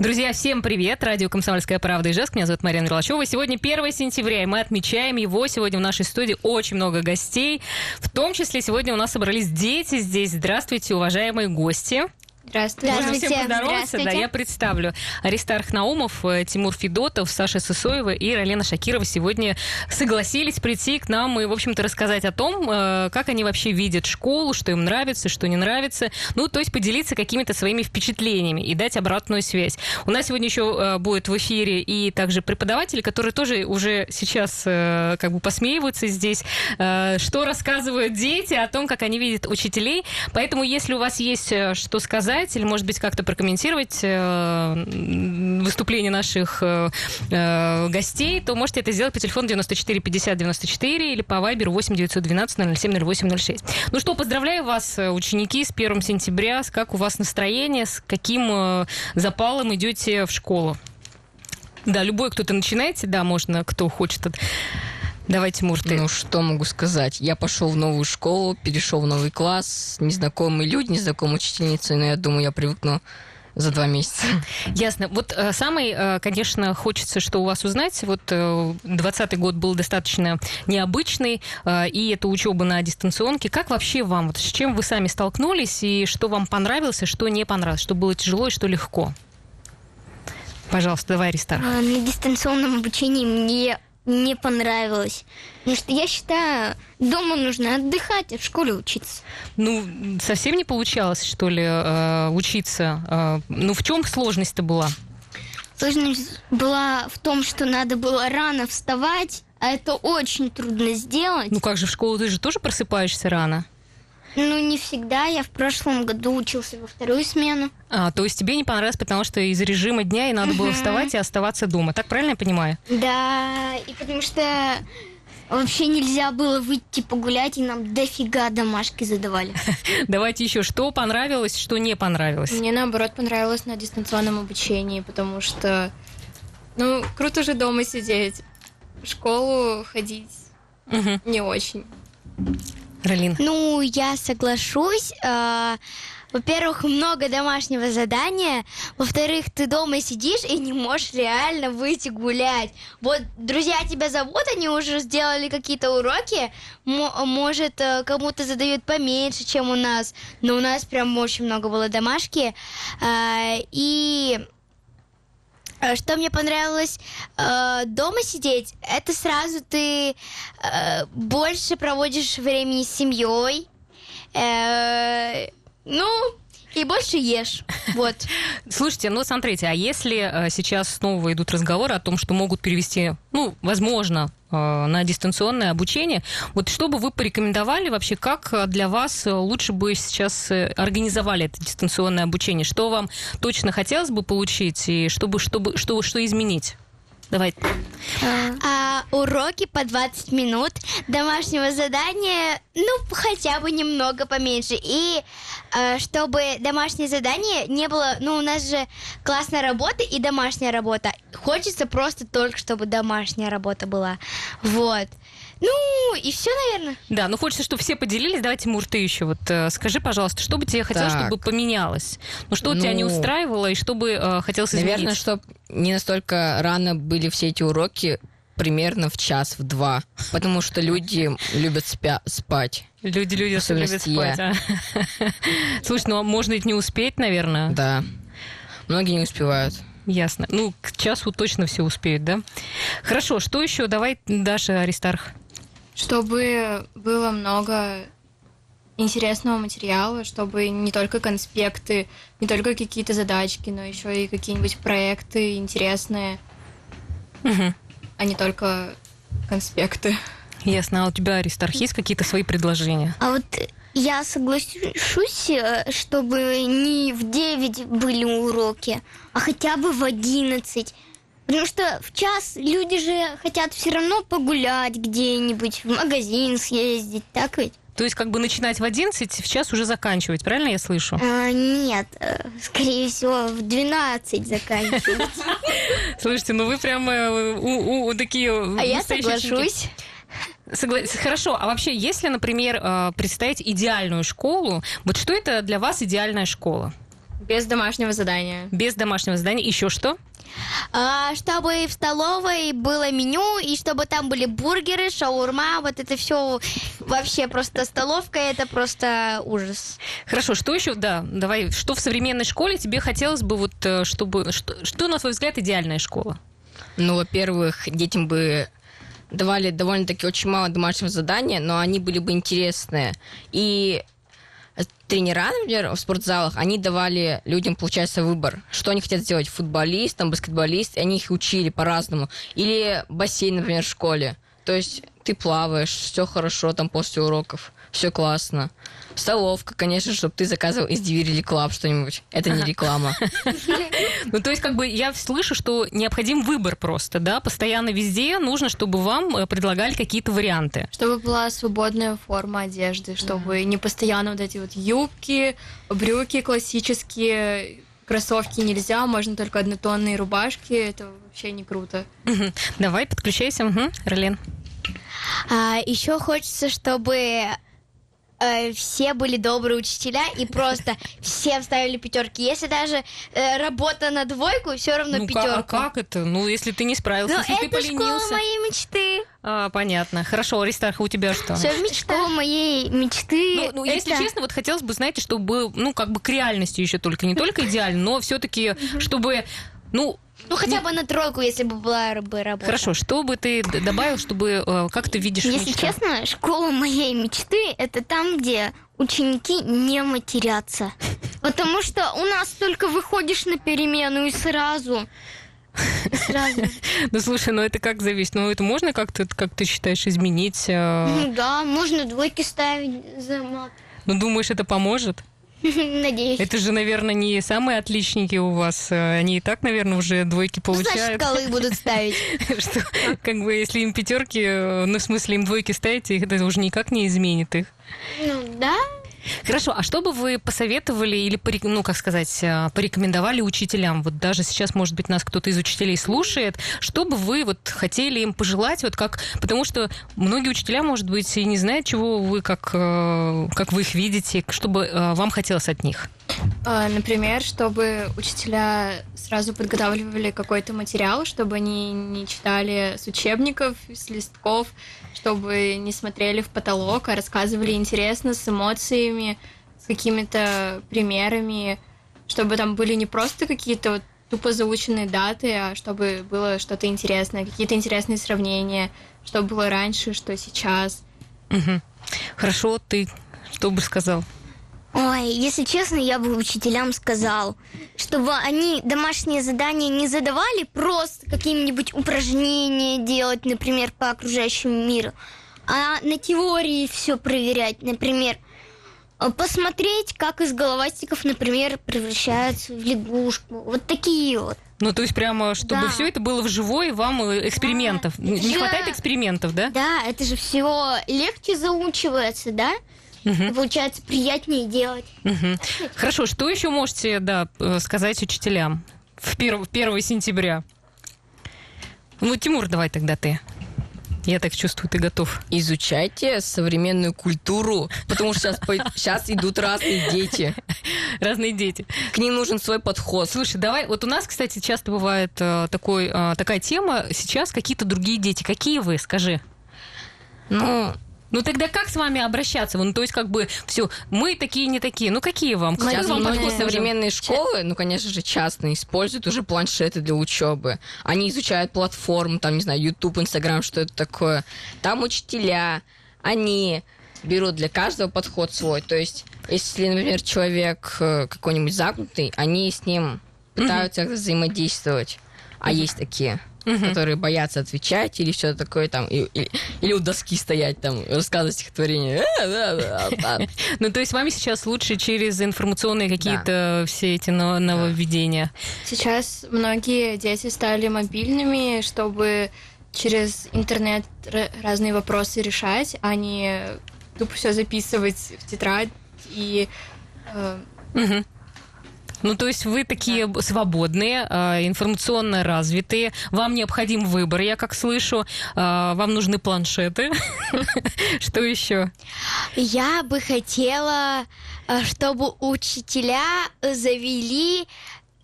Друзья, всем привет! Радио «Комсомольская правда» и Ижевск. Меня зовут Марина Мерлачева. Сегодня 1 сентября, и мы отмечаем его. Сегодня в нашей студии очень много гостей. В том числе сегодня у нас собрались дети здесь. Здравствуйте, уважаемые гости. Здравствуйте. Можно всем поздороваться? Да, я представлю. Аристарх Наумов, э, Тимур Федотов, Саша Сысоева и Ралена Шакирова сегодня согласились прийти к нам и, в общем-то, рассказать о том, э, как они вообще видят школу, что им нравится, что не нравится. Ну, то есть поделиться какими-то своими впечатлениями и дать обратную связь. У нас сегодня еще э, будет в эфире и также преподаватели, которые тоже уже сейчас как бы посмеиваются здесь, что рассказывают дети о том, как они видят учителей. Поэтому, если у вас есть что сказать, сказать или, может быть, как-то прокомментировать э, выступление наших э, э, гостей, то можете это сделать по телефону 94 50 94 или по вайберу 8 912 007 08 06. Ну что, поздравляю вас, ученики, с 1 сентября. Как у вас настроение? С каким запалом идете в школу? Да, любой кто-то начинаете, да, можно, кто хочет. Давайте, Мурты. Ну, что могу сказать? Я пошел в новую школу, перешел в новый класс, незнакомые люди, незнакомые учительницы, но я думаю, я привыкну за два месяца. Ясно. Вот э, самый, э, конечно, хочется, что у вас узнать. Вот э, 20 год был достаточно необычный, э, и это учеба на дистанционке. Как вообще вам? Вот с чем вы сами столкнулись, и что вам понравилось, и что не понравилось? Что было тяжело и что легко? Пожалуйста, давай, Аристар. А, на дистанционном обучении мне не понравилось. Потому что я считаю, дома нужно отдыхать, а в школе учиться. Ну, совсем не получалось, что ли, э, учиться? Э, ну, в чем сложность-то была? Сложность была в том, что надо было рано вставать, а это очень трудно сделать. Ну как же, в школу ты же тоже просыпаешься рано? Ну, не всегда. Я в прошлом году учился во вторую смену. А, то есть тебе не понравилось, потому что из режима дня и надо было вставать и оставаться дома. Так правильно я понимаю? Да, и потому что вообще нельзя было выйти погулять, и нам дофига домашки задавали. Давайте еще, что понравилось, что не понравилось? Мне, наоборот, понравилось на дистанционном обучении, потому что, ну, круто же дома сидеть. В школу ходить угу. не очень. Ралин? Ну, я соглашусь. А, во-первых, много домашнего задания. Во-вторых, ты дома сидишь и не можешь реально выйти гулять. Вот друзья тебя зовут, они уже сделали какие-то уроки. Может, э, кому-то задают поменьше, чем у нас. Но у нас прям очень много было домашки. А, и что мне понравилось э, дома сидеть, это сразу ты э, больше проводишь времени с семьей. Э, ну, и больше ешь. Вот. Слушайте, ну смотрите, а если э, сейчас снова идут разговоры о том, что могут перевести, ну, возможно, э, на дистанционное обучение, вот что бы вы порекомендовали вообще, как для вас лучше бы сейчас э, организовали это дистанционное обучение? Что вам точно хотелось бы получить и чтобы, чтобы, что, что изменить? Давай. А, уроки по 20 минут, домашнего задания, ну, хотя бы немного поменьше. И а, чтобы домашнее задание не было... Ну, у нас же классная работа и домашняя работа. Хочется просто только, чтобы домашняя работа была. Вот. Ну, и все, наверное. Да, ну хочется, чтобы все поделились. Давайте, Мур, ты еще вот э, скажи, пожалуйста, что бы тебе хотелось, так. чтобы поменялось? Ну, что ну, тебя не устраивало и что бы э, хотелось изменить? Наверное, чтобы не настолько рано были все эти уроки, примерно в час, в два. Потому что люди любят спя- спать. Люди, люди любят спать. А? Слушай, ну а можно ведь не успеть, наверное? Да. Многие не успевают. Ясно. Ну, к часу точно все успеют, да? Хорошо, что еще? Давай, Даша Аристарх. Чтобы было много интересного материала, чтобы не только конспекты, не только какие-то задачки, но еще и какие-нибудь проекты интересные, угу. а не только конспекты. Ясно. А у тебя, Аристарх, есть какие-то свои предложения? А вот я соглашусь, э, чтобы не в 9 были уроки, а хотя бы в 11. Потому что в час люди же хотят все равно погулять где-нибудь, в магазин съездить, так ведь? То есть как бы начинать в 11, в час уже заканчивать, правильно я слышу? А, нет, э, скорее всего, в 12 заканчивать. Слушайте, ну вы прям э, такие А я соглашусь. Согла... Хорошо, а вообще, если, например, представить идеальную школу, вот что это для вас идеальная школа? Без домашнего задания. Без домашнего задания. Еще что? А, чтобы в столовой было меню, и чтобы там были бургеры, шаурма, вот это все вообще просто столовка, это просто ужас. Хорошо, что еще, да, давай, что в современной школе тебе хотелось бы, вот, э, чтобы, что, что на твой взгляд, идеальная школа? Ну, во-первых, детям бы давали довольно-таки очень мало домашнего задания, но они были бы интересные. И тренера, например, в спортзалах, они давали людям, получается, выбор, что они хотят сделать, футболист, там, баскетболист, и они их учили по-разному. Или бассейн, например, в школе. То есть ты плаваешь, все хорошо там после уроков, все классно. Столовка, конечно, чтобы ты заказывал из Delivery Club что-нибудь. Это не реклама. Ну, то есть, как бы я слышу, что необходим выбор просто, да? Постоянно везде нужно, чтобы вам э, предлагали какие-то варианты. Чтобы была свободная форма одежды, чтобы не постоянно вот эти вот юбки, брюки классические, кроссовки нельзя, можно только однотонные рубашки. Это вообще не круто. Давай, подключайся. Угу. Ролен. А, еще хочется, чтобы э, все были добрые учителя и просто всем ставили пятерки. Если даже э, работа на двойку, все равно ну, пятерку. А как это? Ну, если ты не справился, Ну, если это ты поленился. школа моей мечты. А, понятно. Хорошо, Аристарха, у тебя что? Школа моей мечты. Ну, ну, если это- честно, вот хотелось бы, знаете, чтобы, ну, как бы к реальности еще только, не только идеально, но все-таки, чтобы, ну, Ну, хотя бы на тройку, если бы была бы работа. хорошо, что бы ты д- добавил, чтобы, э, как ты видишь Если мечту? честно, школа моей мечты это там, где ученики не матерятся. Потому что у нас только выходишь на перемену и сразу. И сразу. Ну, слушай, ну это как зависит? Ну, это можно как-то, как ты считаешь, изменить? э, Ну да, можно двойки ставить за мат. Ну, думаешь, это поможет? Надеюсь. Это же, наверное, не самые отличники у вас. э, Они и так, наверное, уже двойки Ну, значит, получают. колы будут ставить. Что, как бы, если им пятерки, э, ну, в смысле, им двойки ставите, их это уже никак не изменит их. Ну да. Хорошо, а что бы вы посоветовали или, ну, как сказать, э, порекомендовали учителям? Вот даже сейчас, может быть, нас кто-то из учителей слушает. Что бы вы вот хотели им пожелать? Вот как, потому что многие учителя, может быть, и не знают, чего вы, как, э, как вы их видите, что бы э, вам хотелось от них. А, Например, чтобы учителя сразу подготавливали какой-то материал, чтобы они не читали с учебников, с листков, чтобы не смотрели в потолок, а рассказывали интересно, с эмоциями, с какими-то примерами, чтобы там были не просто какие-то вот тупо заученные даты, а чтобы было что-то интересное, какие-то интересные сравнения, что было раньше, что сейчас. Мгм. Хорошо, ты что бы сказал? Ой, если честно, я бы учителям сказал, чтобы они домашние задания не задавали, просто какие-нибудь упражнения делать, например, по окружающему миру, а на теории все проверять, например, посмотреть, как из головастиков, например, превращаются в лягушку. Вот такие вот. Ну, то есть прямо, чтобы Да. все это было вживую, вам э, экспериментов. Не Да. хватает экспериментов, да? Да, это же все легче заучивается, да? И Получается, приятнее делать. Мгм. Хорошо, что еще можете да, э, сказать учителям в 1, 1 сентября? Ну, Тимур, давай тогда ты. Я так чувствую, ты готов. Изучайте современную культуру, потому что сейчас, сейчас идут разные дети. Разные дети. К ним нужен свой подход. Слушай, давай, вот у нас, кстати, часто бывает э, такой, э, такая тема, сейчас какие-то другие дети. Какие вы, скажи? Ну, Ну тогда как с вами обращаться? Ну, то есть, как бы, все, мы такие, не такие. Ну, какие вам? Какой Сейчас вам многие подход нужен? современные школы, ну, конечно же, частные, используют уже планшеты для учебы. Они изучают платформу, там, не знаю, YouTube, Instagram, что это такое. Там учителя, они берут для каждого подход свой. То есть, если, например, человек э, какой-нибудь замкнутый, они с ним пытаются как-то взаимодействовать. А есть такие, которые боятся отвечать или что-то такое там, и- и- или у доски стоять там, рассказывать стихотворение. Э, да, да. Ну, то есть, вами сейчас лучше через информационные какие-то все эти но- нововведения. Сейчас многие дети стали мобильными, чтобы через интернет разные вопросы решать, а не тупо все записывать в тетрадь и э, Мгм. Ну, то есть вы такие да. свободные, э, информационно развитые, вам необходим выбор, я как слышу, э, вам нужны планшеты. Что еще? Я бы хотела, э, чтобы учителя завели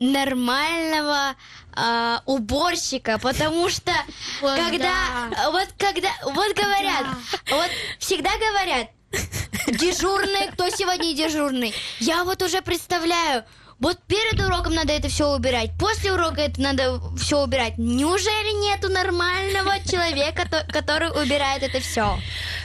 нормального э, уборщика, потому что вот когда да. вот когда вот говорят, да. вот всегда говорят дежурный, кто сегодня дежурный. Я вот уже представляю, вот перед уроком надо это все убирать, после урока это надо все убирать. Неужели нету нормального человека, который убирает это все?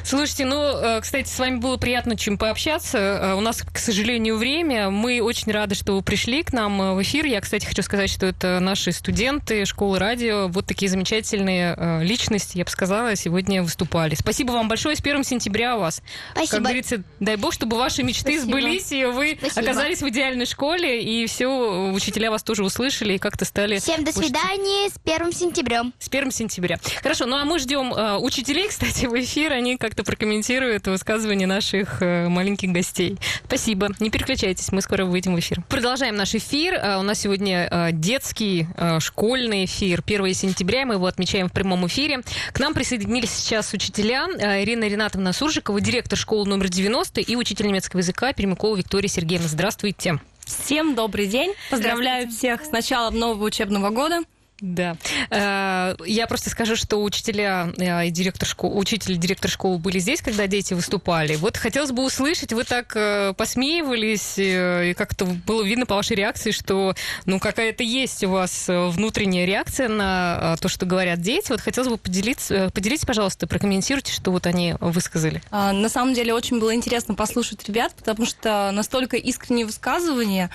Слушайте, ну, э, кстати, с вами было приятно чем пообщаться. Э, у нас, к сожалению, время. Мы очень рады, что вы пришли к нам э, в эфир. Я, кстати, хочу сказать, что это наши студенты школы радио. Вот такие замечательные личности, я бы сказала, сегодня выступали. Спасибо вам большое. С 1 сентября у вас. Спасибо. Как говорится, дай бог, чтобы ваши мечты Спасибо. сбылись, и вы Спасибо. оказались в идеальной школе, и все, учителя вас тоже услышали и как-то стали... Всем до свидания с 1 сентября. С 1 сентября. Хорошо, ну а мы ждем э, учителей, кстати, в эфир. Они как-то прокомментируют высказывания наших э, маленьких гостей. Спасибо. Не переключайтесь, мы скоро выйдем в эфир. Продолжаем наш эфир. Э, у нас сегодня э, детский, школьный эфир. 1 сентября, мы его отмечаем в прямом эфире. К нам присоединились сейчас учителя Ирина Ринатовна Суржикова, директор школы номер 90 и учитель немецкого языка Пермякова Виктория Сергеевна. Здравствуйте. Всем добрый день. Поздравляю всех с началом нового учебного года. Да. Э, я просто скажу, что учителя э, и директор школы, учитель и директор школы были здесь, когда дети выступали. Вот хотелось бы услышать, вы так э, посмеивались, и как-то было видно по вашей реакции, что ну какая-то есть у вас внутренняя реакция на то, что говорят дети. Вот хотелось бы поделиться, поделитесь, пожалуйста, прокомментируйте, что вот они высказали. А, на самом деле очень было интересно послушать ребят, потому что настолько искренние высказывания,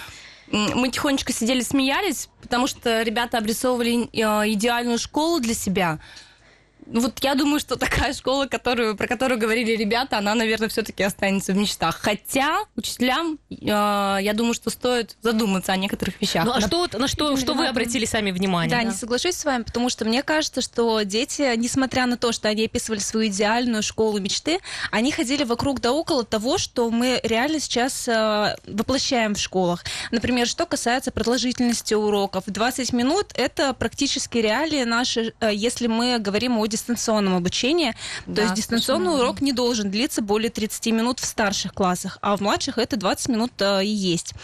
мы тихонечко сидели, смеялись, потому что ребята обрисовывали э, идеальную школу для себя. Вот я думаю, что такая школа, которую, про которую говорили ребята, она, наверное, все-таки останется в мечтах. Хотя учителям, э, я думаю, что стоит задуматься о некоторых вещах. Ну а что, на что, что вы обратили сами внимание? Да, да, не соглашусь с вами, потому что мне кажется, что дети, несмотря на то, что они описывали свою идеальную школу мечты, они ходили вокруг да около того, что мы реально сейчас э, воплощаем в школах. Например, что касается продолжительности уроков. 20 минут — это практически реалии наши, э, если мы говорим о дистанционном обучении. Да, То есть дистанционный совершенно. урок не должен длиться более 30 минут в старших классах, а в младших это 20 минут э, и есть.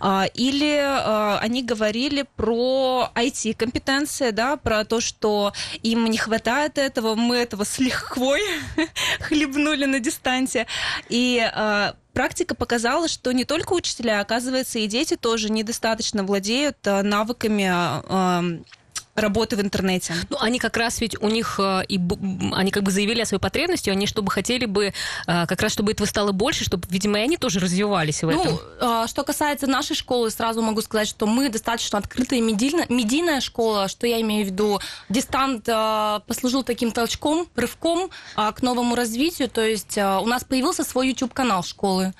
А, или э, они говорили про IT-компетенции, да, про то, что им не хватает этого, мы этого с лихвой хлебнули на дистанции. И э, практика показала, что не только учителя, оказывается, и дети тоже недостаточно владеют навыками работы в интернете. Ну, они как раз ведь у них э, и они как бы заявили о своей потребности, они чтобы хотели бы э, как раз чтобы этого стало больше, чтобы, видимо, и они тоже развивались в ну, этом. Ну, что касается нашей школы, сразу могу сказать, что мы достаточно открытая медийная, медийная школа, что я имею в виду. Дистант послужил таким толчком, рывком к новому развитию, то есть у нас появился свой YouTube-канал школы.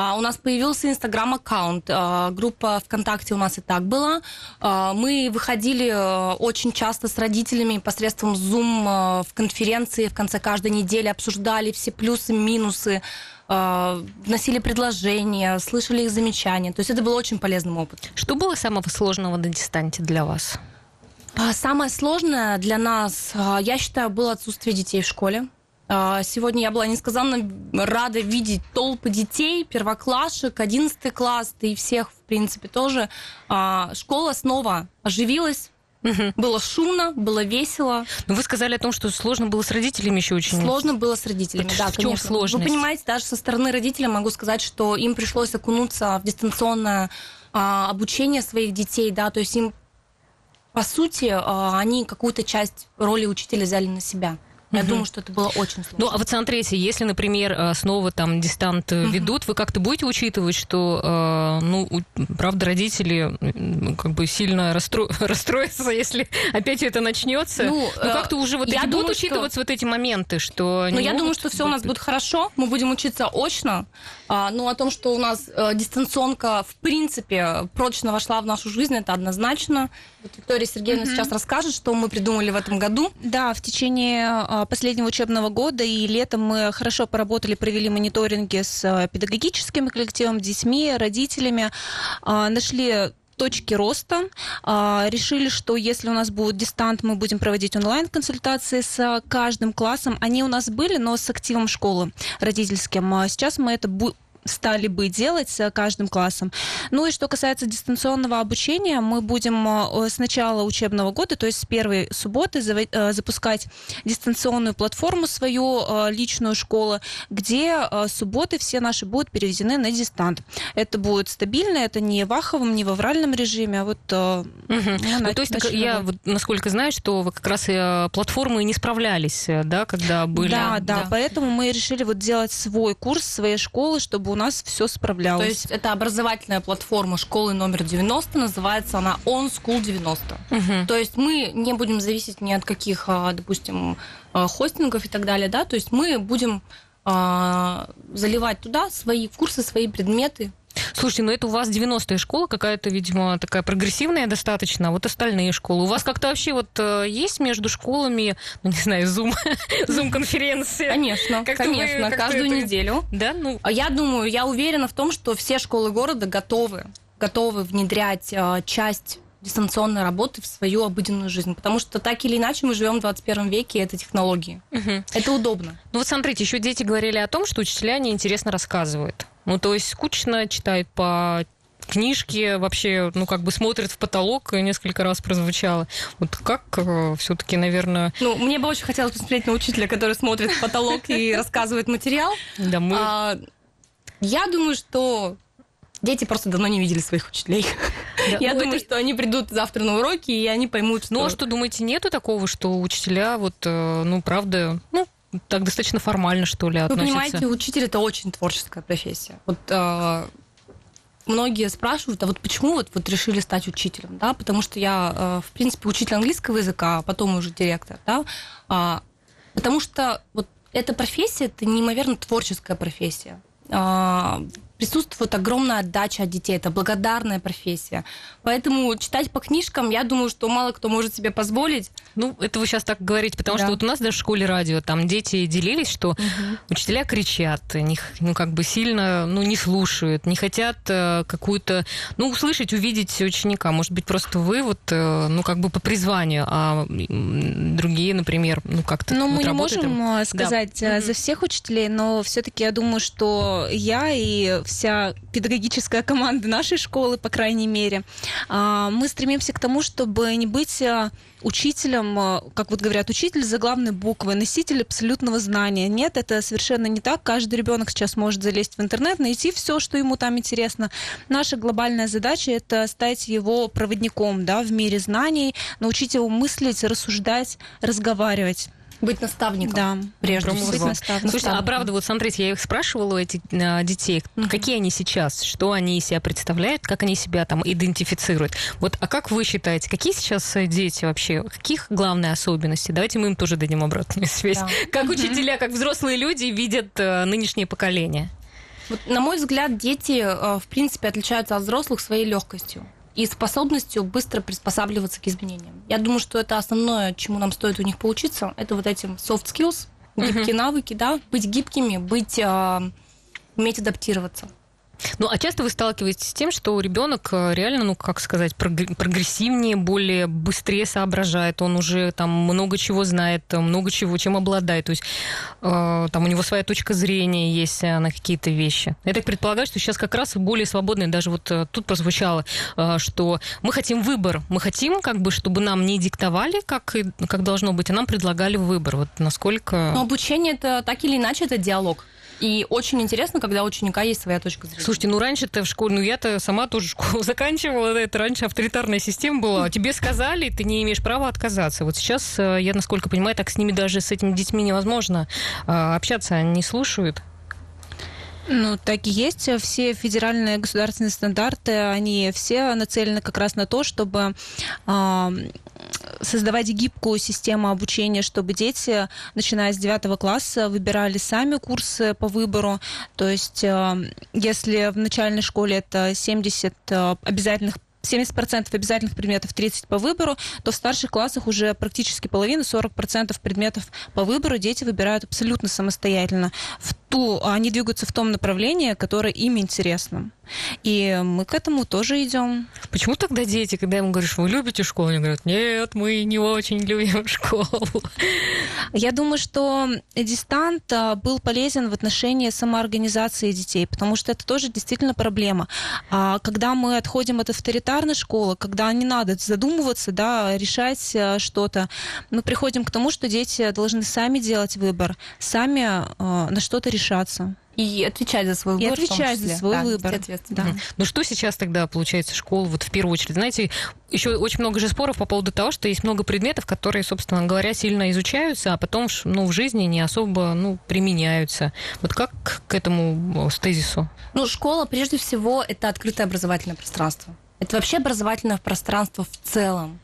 А, у нас появился Инстаграм-аккаунт. А, группа ВКонтакте у нас и так была. А, мы выходили э, очень часто с родителями посредством Zoom в конференции в конце каждой недели, обсуждали все плюсы, минусы, вносили предложения, слышали их замечания. То есть это был очень полезным опытом. Что было самого сложного на дистанте для вас? Самое сложное для нас, я считаю, было отсутствие детей в школе. А, сегодня я была несказанно рада видеть толпы детей, первоклашек, 11 класс, да и всех, в принципе, тоже. А, школа снова оживилась, Угу. Было шумно, было весело. Но вы сказали о том, что сложно было с родителями еще очень. Сложно было с родителями, Это да, в чем конечно. сложность? Вы понимаете, даже со стороны родителей могу сказать, что им пришлось окунуться в дистанционное а, обучение своих детей, да, то есть им, по сути, а, они какую-то часть роли учителя взяли на себя. Я угу. думаю, что это было очень сложно. Ну, а вот смотрите, если, например, э, снова там дистант угу. ведут, вы как-то будете учитывать, что, э, ну, правда, родители как бы сильно расстро... расстроятся, если опять это начнется? Ну, ну как-то уже вот я эти думаю, будут учитываться что... вот эти моменты, что... Ну, я думаю, что все у нас будет хорошо, мы будем учиться очно, а, ну, о том, что у нас дистанционка, в принципе, прочно вошла в нашу жизнь, это однозначно. Вот Виктория Сергеевна угу. сейчас расскажет, что мы придумали в этом году. Да, в течение а, последнего учебного года, и летом мы хорошо поработали, провели мониторинги с а, педагогическим коллективом, детьми, родителями, а, нашли точки роста. Решили, что если у нас будет дистант, мы будем проводить онлайн-консультации с каждым классом. Они у нас были, но с активом школы родительским. Сейчас мы это стали бы делать с каждым классом. Ну и что касается дистанционного обучения, мы будем э, с начала учебного года, то есть с первой субботы, э, запускать дистанционную платформу свою э, личную школу, где субботы все наши будут переведены на дистант. Это будет стабильно, это не в аховом, не в авральном режиме, а вот угу. ну, то есть так, я вот, насколько знаю, что вы как раз платформы не справлялись, да, когда были. Да, да, да, поэтому мы решили вот делать свой курс своей школы, чтобы у нас все справлялось. То есть это образовательная платформа школы номер 90, называется она On School 90. Угу. То есть мы не будем зависеть ни от каких, а, допустим, а, хостингов и так далее, да, то есть мы будем а, заливать туда свои курсы, свои предметы, Слушайте, ну это у вас 90-я школа какая-то, видимо, такая прогрессивная достаточно, а вот остальные школы. У вас как-то вообще вот э, есть между школами, ну не знаю, зум, зум-конференции? Конечно, как конечно, вы, каждую это... неделю. Да, ну. А я думаю, я уверена в том, что все школы города готовы, готовы внедрять э, часть дистанционной работы в свою обыденную жизнь. Потому что так или иначе мы живем в 21 веке, и это технологии. Угу. Это удобно. Ну вот смотрите, еще дети говорили о том, что учителя неинтересно рассказывают. Ну, то есть скучно читает по книжки вообще, ну, как бы смотрит в потолок, несколько раз прозвучало. Вот как э, все-таки, наверное... Ну, мне бы очень хотелось посмотреть на учителя, который смотрит в потолок и рассказывает материал. Да, мы... А, я думаю, что дети просто давно не видели своих учителей. Я думаю, что они придут завтра на уроки, и они поймут, что... Ну, а что, думаете, нету такого, что учителя вот, э, ну, правда, ну, так достаточно формально, что ли, относятся. Вы понимаете, учитель это очень творческая профессия. Вот э, многие спрашивают, а вот почему вот, вот решили стать учителем, да? Потому что я, э, в принципе, учитель английского языка, а потом уже директор, да? А, потому что вот эта профессия это неимоверно творческая профессия. А, присутствует огромная отдача от детей. Это благодарная профессия. Поэтому читать по книжкам, я думаю, что мало кто может себе позволить. Ну, это вы сейчас так говорите, потому да. что вот у нас даже в школе радио там дети делились, что угу. учителя кричат, них, ну, как бы сильно, ну, не слушают, не хотят э, какую-то, ну, услышать, увидеть ученика. Может быть, просто вы вот, э, ну, как бы по призванию, а другие, например, ну, как-то Ну, вот мы не можем э, сказать да. за всех учителей, но все-таки я думаю, что я и вся педагогическая команда нашей школы, по крайней мере, а, мы стремимся к тому, чтобы не быть а, учителем, а, как вот говорят, учитель за главной буквой, носитель абсолютного знания. Нет, это совершенно не так. Каждый ребенок сейчас может залезть в интернет, найти все, что ему там интересно. Наша глобальная задача это стать его проводником да, в мире знаний, научить его мыслить, рассуждать, разговаривать. Быть наставником. Да, прежде всего. Быть наставником. Слушайте, а правда, вот смотрите, я их спрашивала, у этих а, детей, угу. какие они сейчас, что они из себя представляют, как они себя там идентифицируют. Вот, а как вы считаете, какие сейчас э, дети вообще, каких главные особенности? Давайте мы им тоже дадим обратную связь. Да. Как учителя, как взрослые люди видят а, нынешнее поколение? Вот, на мой взгляд, дети, в принципе, отличаются от взрослых своей легкостью и способностью быстро приспосабливаться к изменениям. Я думаю, что это основное, чему нам стоит у них поучиться, это вот этим soft skills, гибкие uh-huh. навыки, да, быть гибкими, быть, э, уметь адаптироваться. Ну, а часто вы сталкиваетесь с тем, что ребенок э, реально, ну, как сказать, прогрессивнее, более быстрее соображает, он уже там много чего знает, много чего, чем обладает. То есть э, там у него своя точка зрения есть э, на какие-то вещи. Я так предполагаю, что сейчас как раз более свободные, даже вот э, тут прозвучало, э, что мы хотим выбор, мы хотим, как бы, чтобы нам не диктовали, как, как должно быть, а нам предлагали выбор. Вот насколько... Но обучение это так или иначе это диалог. И очень интересно, когда у ученика есть своя точка зрения. Слушайте, ну раньше-то в школе, ну я-то сама тоже школу заканчивала, это раньше авторитарная система была. Тебе сказали, ты не имеешь права отказаться. Вот сейчас, э, я насколько понимаю, так с ними даже с этими детьми невозможно а, общаться, они не слушают. Ну, так и есть. Все федеральные государственные стандарты, они все нацелены как раз на то, чтобы э, создавать гибкую систему обучения, чтобы дети, начиная с 9 класса, выбирали сами курсы по выбору. То есть, э, если в начальной школе это 70 э, обязательных 70% обязательных предметов, 30% по выбору, то в старших классах уже практически половина, 40% предметов по выбору дети выбирают абсолютно самостоятельно. В ту, они двигаются в том направлении, которое им интересно. И мы к этому тоже идем. Почему тогда дети, когда им говоришь, вы любите школу, они говорят, нет, мы не очень любим школу? Я думаю, что дистант а, был полезен в отношении самоорганизации детей, потому что это тоже действительно проблема. А когда мы отходим от авторитарной школы, когда не надо задумываться, да, решать а, что-то, мы приходим к тому, что дети должны сами делать выбор, сами на что-то решаться. И отвечать за свой И выбор. в том отвечать за свой Да, выбор. Да. Ну что сейчас тогда получается школа, вот в первую очередь? Знаете, еще очень много же споров по поводу того, что есть много предметов, которые, собственно говоря, сильно изучаются, а потом ну, в жизни не особо ну, применяются. Вот как к этому э, с тезису? Ну, школа, прежде всего, это открытое образовательное пространство. Это вообще образовательное пространство в целом.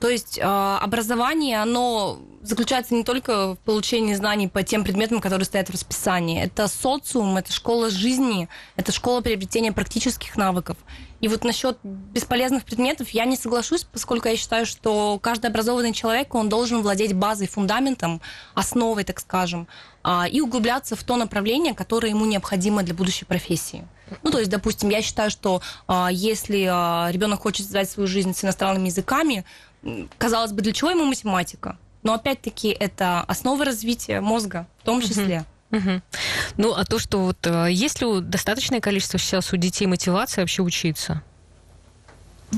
То есть э, образование, оно заключается не только в получении знаний по тем предметам, которые стоят в расписании. Это социум, это школа жизни, это школа приобретения практических навыков. И вот насчет бесполезных предметов я не соглашусь, поскольку я считаю, что каждый образованный человек, он должен владеть базой, фундаментом, основой, так скажем, а, и углубляться в то направление, которое ему необходимо для будущей профессии. Ну, то есть, допустим, я считаю, что а, если ребенок хочет связать свою жизнь с иностранными языками, казалось бы, для чего ему математика? Но опять-таки это основа развития мозга в том числе. Мгм. Ну, а то, что вот э, есть ли у- достаточное количество сейчас у детей мотивации вообще учиться?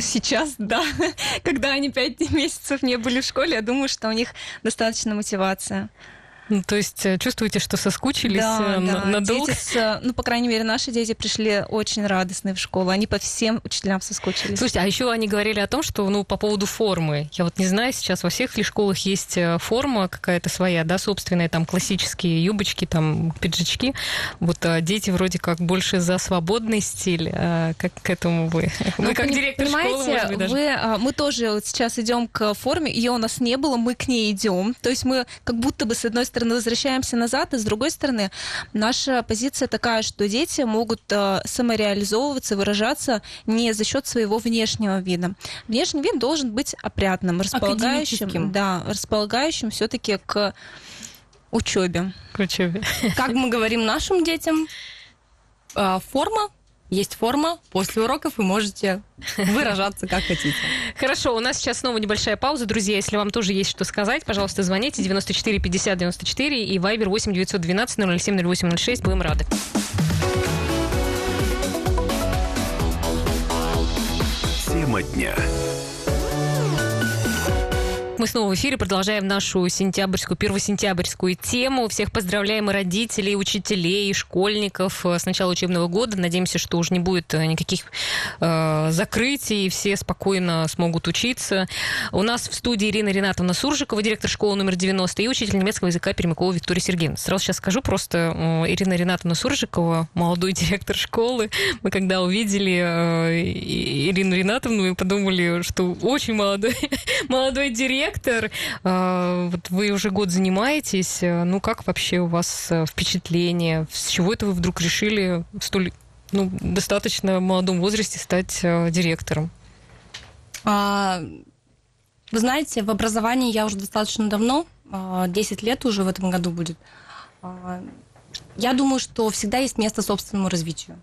Сейчас, да. Когда они пять месяцев не были в школе, я думаю, что у них достаточно мотивация. Ну, то есть э, чувствуете, что соскучились Да, э, на- да. надолго? Дети с, э, ну, по крайней мере, наши дети пришли очень радостные в школу. Они по всем учителям соскучились. Слушайте, а еще они говорили о том, что, ну, по поводу формы. Я вот не знаю, сейчас во всех ли школах есть форма какая-то своя, да, собственная, там, классические юбочки, там, пиджачки. Вот а дети вроде как больше за свободный стиль. А как к этому вы? Ну, Вы как пони- директор школы, понимаете, может быть, даже. вы, а, мы тоже вот сейчас идем к форме, ее у нас не было, мы к ней идем. То есть мы как будто бы с одной стороны возвращаемся назад, а с другой стороны наша позиция такая, что дети могут а, самореализовываться, выражаться не за счет своего внешнего вида. Внешний вид должен быть опрятным, располагающим, да, располагающим все-таки к учебе. К учебе. Как мы говорим нашим детям, э, форма есть форма. После уроков вы можете выражаться как хотите. Хорошо, у нас сейчас снова небольшая пауза. Друзья, если вам тоже есть что сказать, пожалуйста, звоните 94 50 94 и Viber 8 912 007 0806. Будем рады. Тема дня. Мы снова в эфире продолжаем нашу сентябрьскую, первосентябрьскую тему. Всех поздравляем и родителей, и учителей, и школьников э, с начала учебного года. Надеемся, что уже не будет э, никаких э, закрытий, и все спокойно смогут учиться. У нас в студии Ирина Ринатовна Суржикова, директор школы номер 90, и учитель немецкого языка Пермякова Виктория Сергеевна. Сразу сейчас скажу просто, э, Ирина Ринатовна Суржикова, молодой директор школы. Мы когда увидели э, Ирину Ринатовну, мы подумали, что очень молодой, молодой директор. Э, Вот вы уже год занимаетесь. Э, Ну, как вообще у вас э, впечатление? С чего это вы вдруг решили в столь ну, достаточно молодом возрасте стать директором? А, Вы знаете, в образовании я уже достаточно давно, а, 10 лет уже в этом году будет. А, Я думаю, что всегда есть место собственному развитию.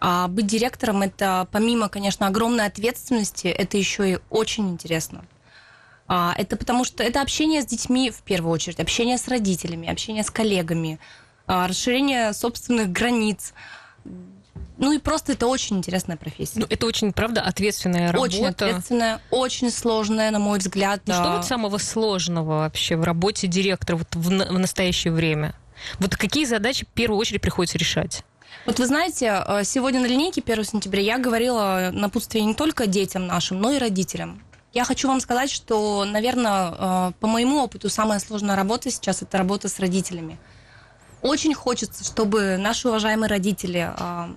А быть директором это, помимо, конечно, огромной ответственности, это еще и очень интересно. А, Это потому что это общение с детьми в первую очередь, общение с родителями, общение с коллегами, а, расширение собственных границ. Ну и просто это очень интересная профессия. Ну, это очень, правда, ответственная работа. Очень ответственная, очень сложная, на мой взгляд. Ну, что вот самого сложного вообще в работе директора вот в, на- в настоящее время? Вот какие задачи в первую очередь приходится решать? Вот вы знаете, э, сегодня на линейке 1 сентября я говорила напутствие не только детям нашим, но и родителям. Я хочу вам сказать, что, наверное, по моему опыту самая сложная работа сейчас это работа с родителями. Очень хочется, чтобы наши уважаемые родители э,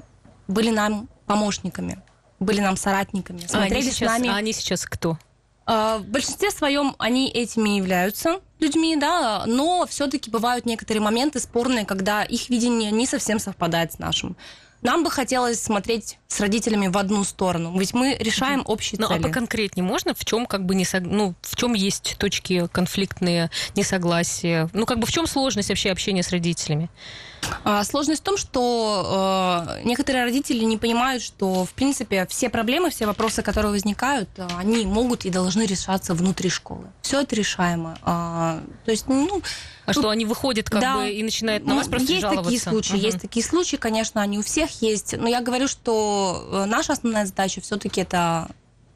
были нам помощниками, были нам соратниками, А они, смотрели с сейчас, нами. а они сейчас кто? А, В большинстве своем они этими являются, людьми, да, но все-таки бывают некоторые моменты спорные, когда их видение не совсем совпадает с нашим. Нам бы хотелось смотреть с родителями в одну сторону, ведь мы решаем общие ну, цели. а поконкретнее можно, в чем как бы не сог... ну, в чем есть точки конфликтные, несогласия? Ну, как бы в чем сложность вообще общения с родителями? А, сложность в том, что э, некоторые родители не понимают, что, в принципе, все проблемы, все вопросы, которые возникают, э, они могут и должны решаться внутри школы. Все это решаемо. А, то есть, ну... А что, они выходят как да, бы и начинают на вас просто Есть жаловаться? такие случаи, Мгм. есть такие случаи, конечно, они у всех есть. Но я говорю, что э, наша основная задача все-таки это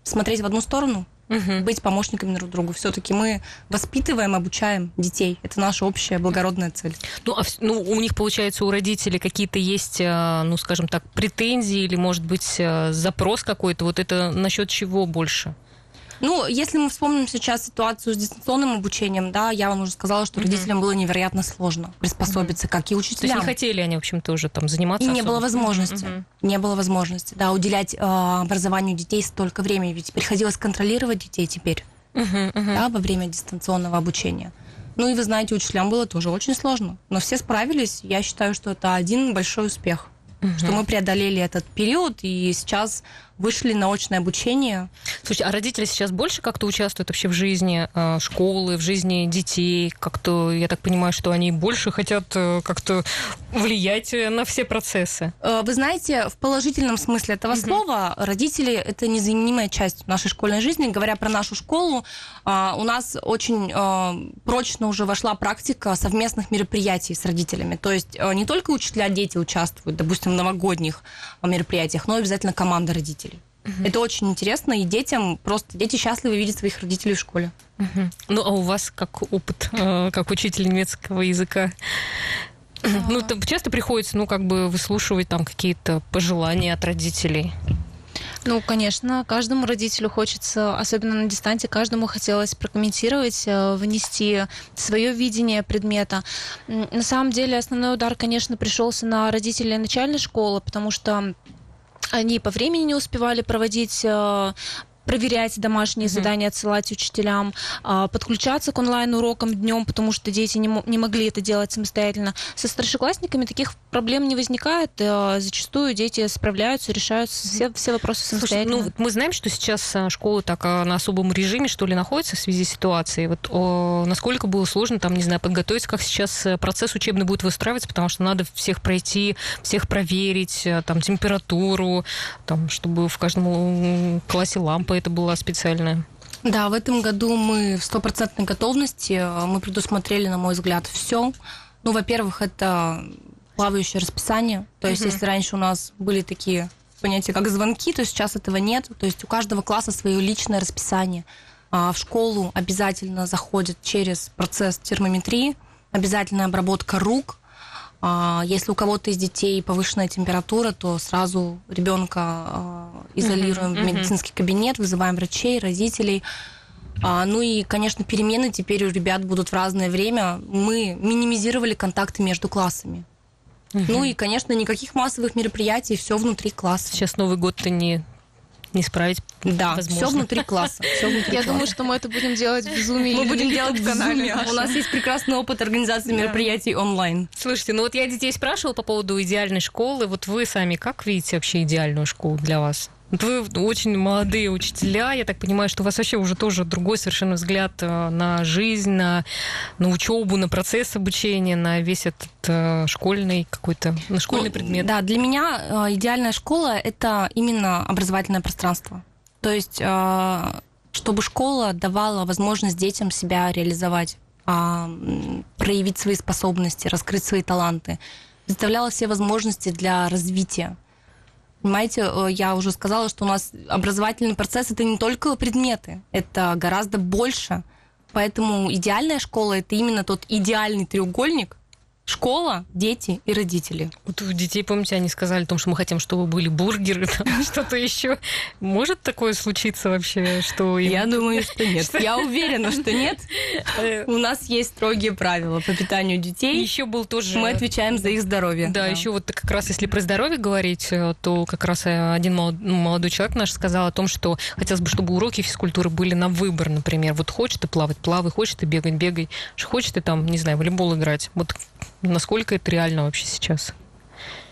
смотреть в одну сторону, Мгм. быть помощниками друг другу. Все-таки мы воспитываем, обучаем детей. Это наша общая благородная цель. Ну, а ну, у них, получается, у родителей какие-то есть, э, ну, скажем так, претензии или, может быть, э, запрос какой-то. Вот это насчет чего больше? Ну, если мы вспомним сейчас ситуацию с дистанционным обучением, да, я вам уже сказала, что Мгм. родителям было невероятно сложно приспособиться, как и То есть учителям. не хотели они, в общем-то, уже там заниматься И не особо? было возможности. Мгм. Не было возможности, да, уделять э, образованию детей столько времени. Ведь приходилось контролировать детей теперь, Мгм, мгм. да, во время дистанционного обучения. Ну и вы знаете, учителям было тоже очень сложно. Но все справились. Я считаю, что это один большой успех. Что мы преодолели этот период и сейчас вышли на очное обучение. Слушайте, а родители сейчас больше как-то участвуют вообще в жизни э, школы, в жизни детей? Как-то, я так понимаю, что они больше хотят э, как-то влиять э, на все процессы. Вы знаете, в положительном смысле этого слова родители это незаменимая часть нашей школьной жизни. Говоря про нашу школу, а, у нас очень прочно уже вошла практика совместных мероприятий с родителями. То есть не только учителя, дети участвуют, допустим, в новогодних мероприятиях, но обязательно команда родителей. Это очень интересно, и детям просто дети счастливы видеть своих родителей в школе. Мгм. Ну, а у вас как опыт, э, как учитель немецкого языка? Ну, то часто приходится, ну, как бы выслушивать там какие-то пожелания от родителей. Ну, конечно, каждому родителю хочется, особенно на дистанте, каждому хотелось прокомментировать, э, внести свое видение предмета. На самом деле основной удар, конечно, пришелся на родителей начальной школы, потому что они по времени не успевали проводить э, проверять домашние задания, отсылать учителям, а, подключаться к онлайн-урокам днем, потому что дети не, не могли это делать самостоятельно. Со старшеклассниками таких проблем не возникает. э, Зачастую дети справляются, решают все, все вопросы Слушай, самостоятельно. ну, вот мы знаем, что сейчас э, школа так на особом режиме, что ли, находится в связи с ситуацией. Вот о, насколько было сложно, там, не знаю, подготовиться, как сейчас э, процесс учебный будет выстраиваться, потому что надо всех пройти, всех проверить, э, там, температуру, там, чтобы в каждом классе лампа это была специальная. Да, в этом году мы в стопроцентной готовности. Мы предусмотрели, на мой взгляд, все. Ну, во-первых, это плавающее расписание. То есть, Мгм. если раньше у нас были такие понятия, как звонки, то сейчас этого нет. То есть у каждого класса свое личное расписание. А в школу обязательно заходит через процесс термометрии, обязательная обработка рук. А Если у кого-то из детей повышенная температура, то сразу ребенка изолируем Мгм, в медицинский кабинет, вызываем врачей, родителей. А, ну и, конечно, перемены теперь у ребят будут в разное время. Мы минимизировали контакты между классами. Ну и, конечно, никаких массовых мероприятий, все внутри класса. Сейчас Новый год-то не, не справить. Да, возможно. все внутри класса. Всё внутри Я класса. думаю, что мы это будем делать в Zoom мы будем делать в Zoom. У нас есть прекрасный опыт организации мероприятий онлайн. Слушайте, ну вот я детей спрашивала по поводу идеальной школы. Вот вы сами как видите вообще идеальную школу для вас? Вот вы очень молодые учителя, я так понимаю, что у вас вообще уже тоже другой совершенно взгляд э, на жизнь, на, на учебу, на процесс обучения, на весь этот э, школьный какой-то, на школьный Ну, предмет. Да, для меня э, идеальная школа это именно образовательное пространство. То есть, э, чтобы школа давала возможность детям себя реализовать, м, проявить свои способности, раскрыть свои таланты, предоставляла все возможности для развития. Понимаете, э, я уже сказала, что у нас образовательный процесс это не только предметы, это гораздо больше. Поэтому идеальная школа это именно тот идеальный треугольник, школа, дети и родители. Вот у детей, помните, они сказали о том, что мы хотим, чтобы были бургеры, что-то еще. Может такое случиться вообще, что. Я думаю, что нет. Я уверена, что нет. У нас есть строгие правила по питанию детей. Еще был тоже... Мы отвечаем за их здоровье. Да, еще вот как раз если про здоровье говорить, э, то как раз э, один ну, молодой человек наш сказал о том, что хотелось бы, чтобы уроки физкультуры были на выбор, например. Вот хочешь ты плавать, плавай, хочешь ты бегать, бегай, хочешь ты там, не знаю, волейбол играть. Вот насколько это реально вообще сейчас?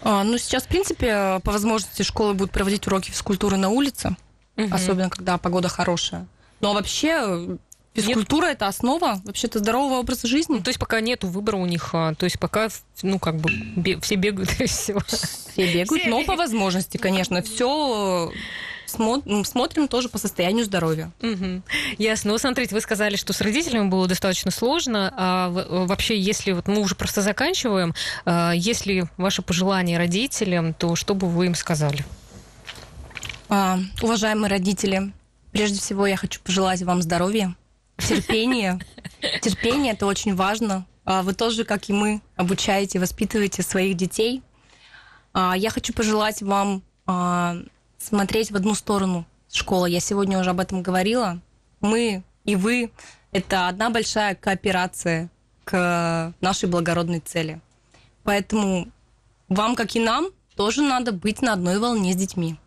А, ну, сейчас, в принципе, по возможности школы будут проводить уроки физкультуры на улице, Мгм. особенно когда погода хорошая. Но вообще э, физкультура это основа вообще-то здорового образа жизни. Ну, то есть пока нету выбора у них, а, то есть пока, ну, как бы бе- все бегают и все. Все бегают, Все но бегают. по возможности, конечно. Все смотрим тоже по состоянию здоровья. Мгм. Ясно. Ну, смотрите, вы сказали, что с родителями было достаточно сложно. А вообще, если вот мы уже просто заканчиваем, а, если ваше пожелание родителям, то что бы вы им сказали? А, уважаемые родители, прежде всего я хочу пожелать вам здоровья, терпения. Терпение это очень важно. А Вы тоже, как и мы, обучаете, воспитываете своих детей. А, Я хочу пожелать вам смотреть в одну сторону школа. Я сегодня уже об этом говорила. Мы и вы – это одна большая кооперация к нашей благородной цели. Поэтому вам, как и нам, тоже надо быть на одной волне с детьми.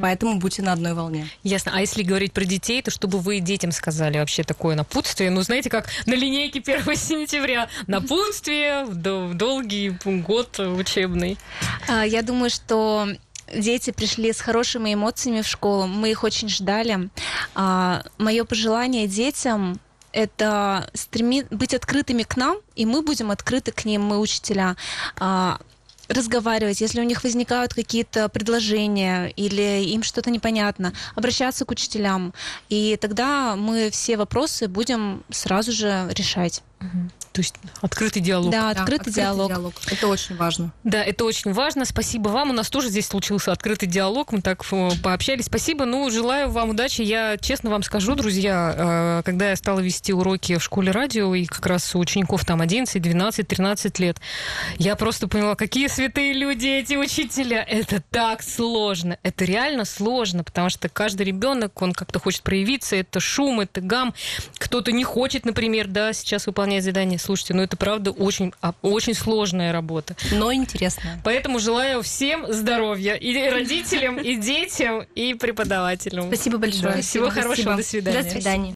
Поэтому будьте на одной волне. Ясно. А если говорить про детей, то что бы вы детям сказали вообще такое напутствие? Ну, знаете, как на линейке 1 сентября. Напутствие в долгий год учебный. А, Я думаю, что дети пришли с хорошими эмоциями в школу. Мы их очень ждали. Мое пожелание детям это стреми... быть открытыми к нам, и мы будем открыты к ним, мы учителя. А, разговаривать, если у них возникают какие-то предложения или им что-то непонятно, обращаться к учителям. И тогда мы все вопросы будем сразу же решать. То есть открытый диалог. Да, открытый, диалог. Это очень важно. Да, это очень важно. Спасибо вам. У нас тоже здесь случился открытый диалог. Мы так э, пообщались. Спасибо. Ну, желаю вам удачи. Я честно вам скажу, друзья, э, когда я стала вести уроки в школе радио, и как раз у учеников там 11, 12, 13 лет, я просто поняла, какие святые люди эти учителя. Это так сложно. Это реально сложно, потому что каждый ребенок, он как-то хочет проявиться. Это шум, это гам. Кто-то не хочет, например, да, сейчас выполнять задание. Слушайте, ну это правда очень, а, очень сложная работа. Но интересно. Поэтому желаю всем здоровья. И родителям, и детям, и преподавателям. Спасибо большое. Всего хорошего. До свидания. До свидания.